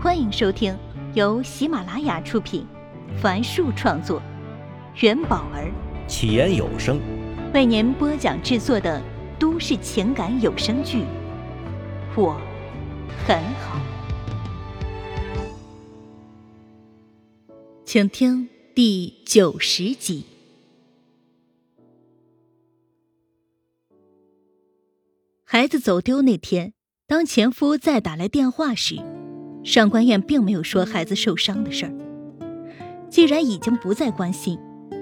欢迎收听由喜马拉雅出品，凡树创作，元宝儿起言有声为您播讲制作的都市情感有声剧《我很好》，请听第九十集。孩子走丢那天。当前夫再打来电话时，上官燕并没有说孩子受伤的事儿。既然已经不再关心，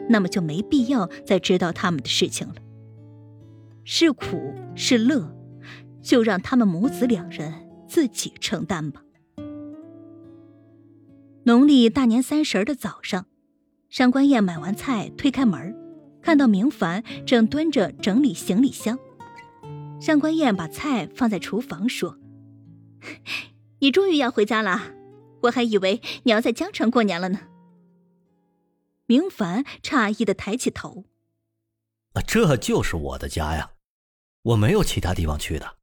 那么就没必要再知道他们的事情了。是苦是乐，就让他们母子两人自己承担吧。农历大年三十的早上，上官燕买完菜，推开门，看到明凡正蹲着整理行李箱。上官燕把菜放在厨房，说：“你终于要回家了，我还以为你要在江城过年了呢。”明凡诧异的抬起头：“这就是我的家呀，我没有其他地方去的。”“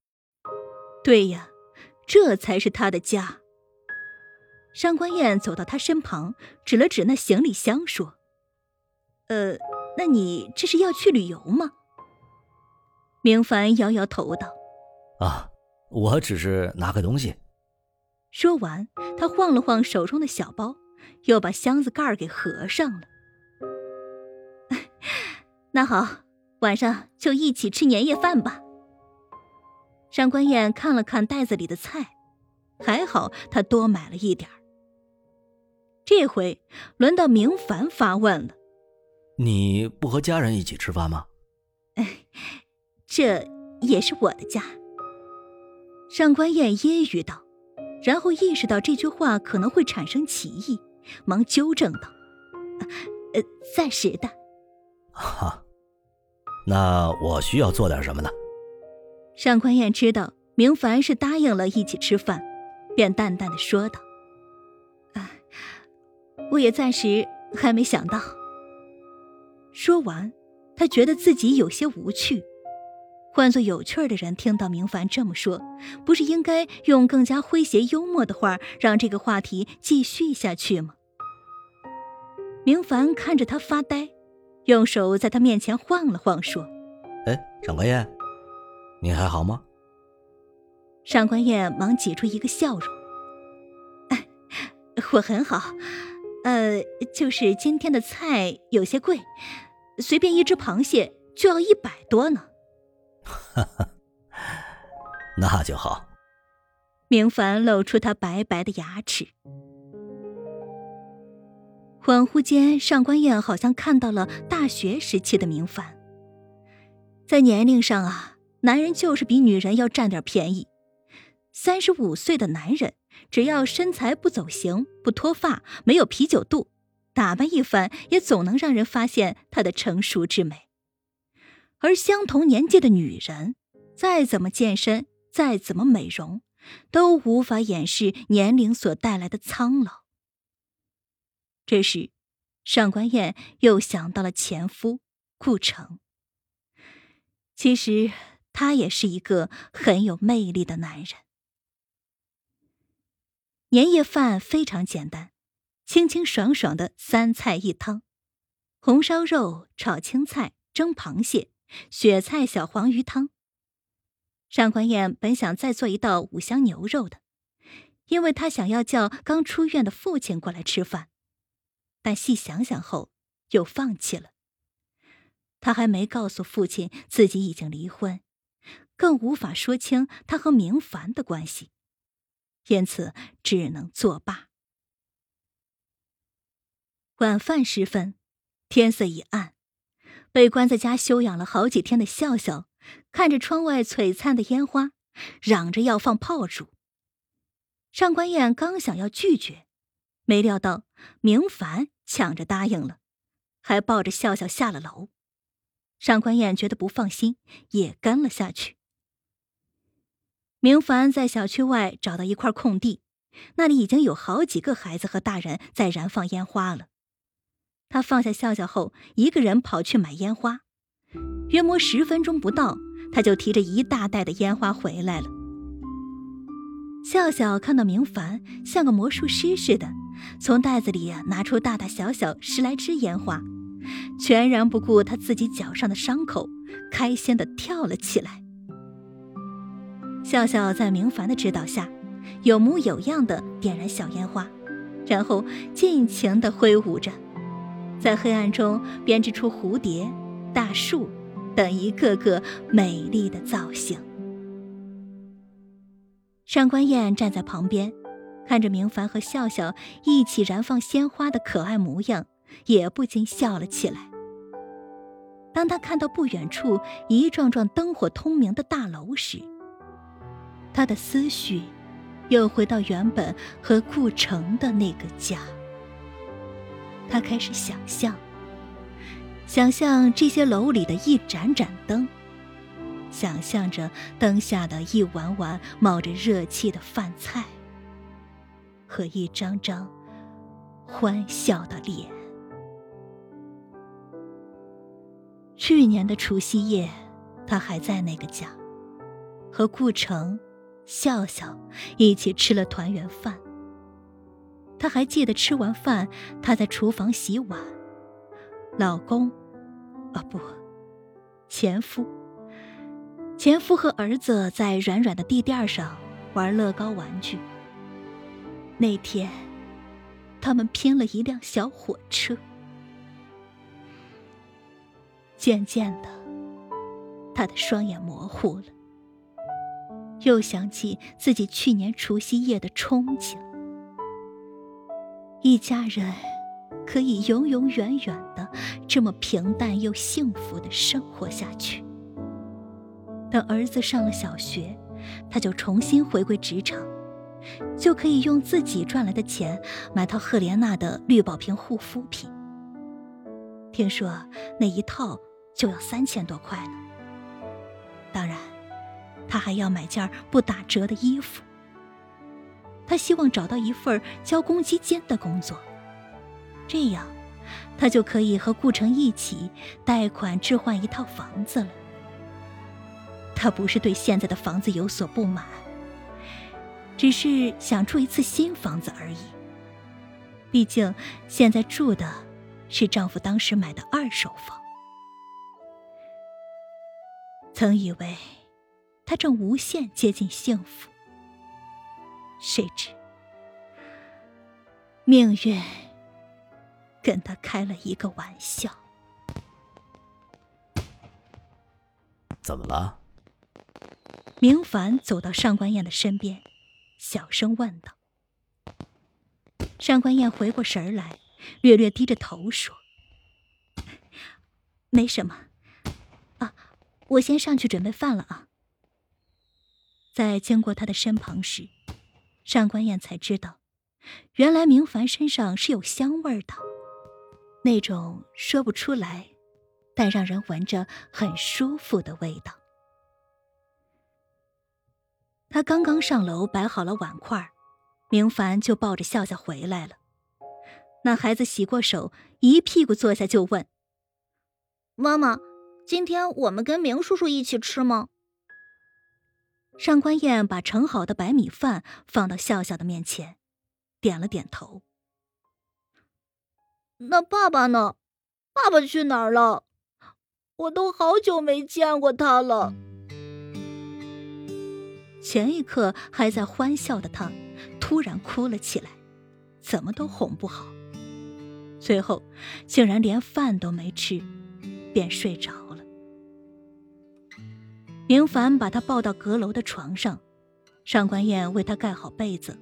对呀，这才是他的家。”上官燕走到他身旁，指了指那行李箱，说：“呃，那你这是要去旅游吗？”明凡摇摇头道：“啊，我只是拿个东西。”说完，他晃了晃手中的小包，又把箱子盖儿给合上了。那好，晚上就一起吃年夜饭吧。上官燕看了看袋子里的菜，还好他多买了一点儿。这回轮到明凡发问了：“你不和家人一起吃饭吗？”哎。这也是我的家。上官燕揶揄道，然后意识到这句话可能会产生歧义，忙纠正道：“呃，暂时的。”哈，那我需要做点什么呢？上官燕知道明凡是答应了一起吃饭，便淡淡的说道：“啊，我也暂时还没想到。”说完，他觉得自己有些无趣。换做有趣的人听到明凡这么说，不是应该用更加诙谐幽默的话让这个话题继续下去吗？明凡看着他发呆，用手在他面前晃了晃，说：“哎，上官燕，你还好吗？”上官燕忙挤出一个笑容：“哎我很好，呃，就是今天的菜有些贵，随便一只螃蟹就要一百多呢。”哈哈，那就好。明凡露出他白白的牙齿。恍惚间，上官燕好像看到了大学时期的明凡。在年龄上啊，男人就是比女人要占点便宜。三十五岁的男人，只要身材不走形、不脱发、没有啤酒肚，打扮一番也总能让人发现他的成熟之美。而相同年纪的女人，再怎么健身，再怎么美容，都无法掩饰年龄所带来的苍老。这时，上官燕又想到了前夫顾城。其实，他也是一个很有魅力的男人。年夜饭非常简单，清清爽爽的三菜一汤：红烧肉、炒青菜、蒸螃蟹。雪菜小黄鱼汤。上官燕本想再做一道五香牛肉的，因为她想要叫刚出院的父亲过来吃饭，但细想想后又放弃了。她还没告诉父亲自己已经离婚，更无法说清她和明凡的关系，因此只能作罢。晚饭时分，天色已暗。被关在家休养了好几天的笑笑，看着窗外璀璨的烟花，嚷着要放炮竹。上官燕刚想要拒绝，没料到明凡抢着答应了，还抱着笑笑下了楼。上官燕觉得不放心，也跟了下去。明凡在小区外找到一块空地，那里已经有好几个孩子和大人在燃放烟花了。他放下笑笑后，一个人跑去买烟花。约莫十分钟不到，他就提着一大袋的烟花回来了。笑笑看到明凡像个魔术师似的，从袋子里拿出大大小小十来支烟花，全然不顾他自己脚上的伤口，开心的跳了起来。笑笑在明凡的指导下，有模有样的点燃小烟花，然后尽情的挥舞着，在黑暗中编织出蝴蝶、大树等一个个美丽的造型。上官燕站在旁边，看着明凡和笑笑一起燃放鲜花的可爱模样，也不禁笑了起来。当他看到不远处一幢幢灯火通明的大楼时，他的思绪又回到原本和顾城的那个家。他开始想象，想象这些楼里的一盏盏灯。想象着灯下的一碗碗冒着热气的饭菜，和一张张欢笑的脸。去年的除夕夜，他还在那个家，和顾城、笑笑一起吃了团圆饭。他还记得吃完饭，他在厨房洗碗，老公，啊不，前夫。前夫和儿子在软软的地垫上玩乐高玩具。那天，他们拼了一辆小火车。渐渐的，他的双眼模糊了，又想起自己去年除夕夜的憧憬：一家人可以永永远远的这么平淡又幸福的生活下去。等儿子上了小学，他就重新回归职场，就可以用自己赚来的钱买套赫莲娜的绿宝瓶护肤品。听说那一套就要三千多块呢。当然，他还要买件不打折的衣服。他希望找到一份交公积金的工作，这样，他就可以和顾城一起贷款置换一套房子了。他不是对现在的房子有所不满，只是想住一次新房子而已。毕竟现在住的是丈夫当时买的二手房。曾以为他正无限接近幸福，谁知命运跟他开了一个玩笑。怎么了？明凡走到上官燕的身边，小声问道：“上官燕回过神来，略略低着头说：‘没什么，啊，我先上去准备饭了啊。’在经过他的身旁时，上官燕才知道，原来明凡身上是有香味的，那种说不出来，但让人闻着很舒服的味道。”他刚刚上楼摆好了碗筷，明凡就抱着笑笑回来了。那孩子洗过手，一屁股坐下就问：“妈妈，今天我们跟明叔叔一起吃吗？”上官燕把盛好的白米饭放到笑笑的面前，点了点头。那爸爸呢？爸爸去哪儿了？我都好久没见过他了。前一刻还在欢笑的他，突然哭了起来，怎么都哄不好，最后竟然连饭都没吃，便睡着了。明凡把他抱到阁楼的床上，上官燕为他盖好被子，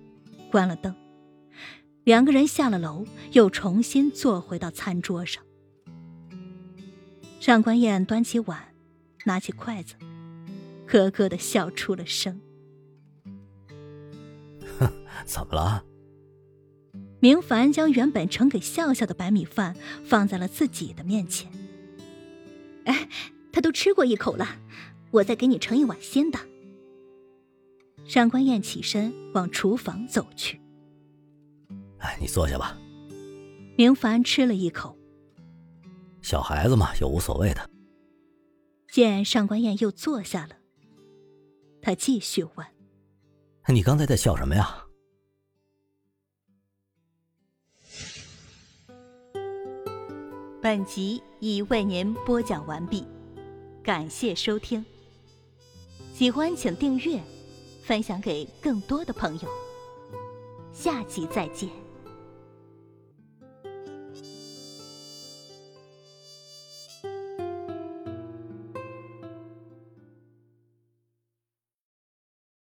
关了灯，两个人下了楼，又重新坐回到餐桌上。上官燕端起碗，拿起筷子，咯咯的笑出了声。怎么了？明凡将原本盛给笑笑的白米饭放在了自己的面前。哎，他都吃过一口了，我再给你盛一碗新的。上官燕起身往厨房走去。哎，你坐下吧。明凡吃了一口。小孩子嘛，又无所谓的。见上官燕又坐下了，他继续问。你刚才在笑什么呀？本集已为您播讲完毕，感谢收听。喜欢请订阅，分享给更多的朋友。下集再见。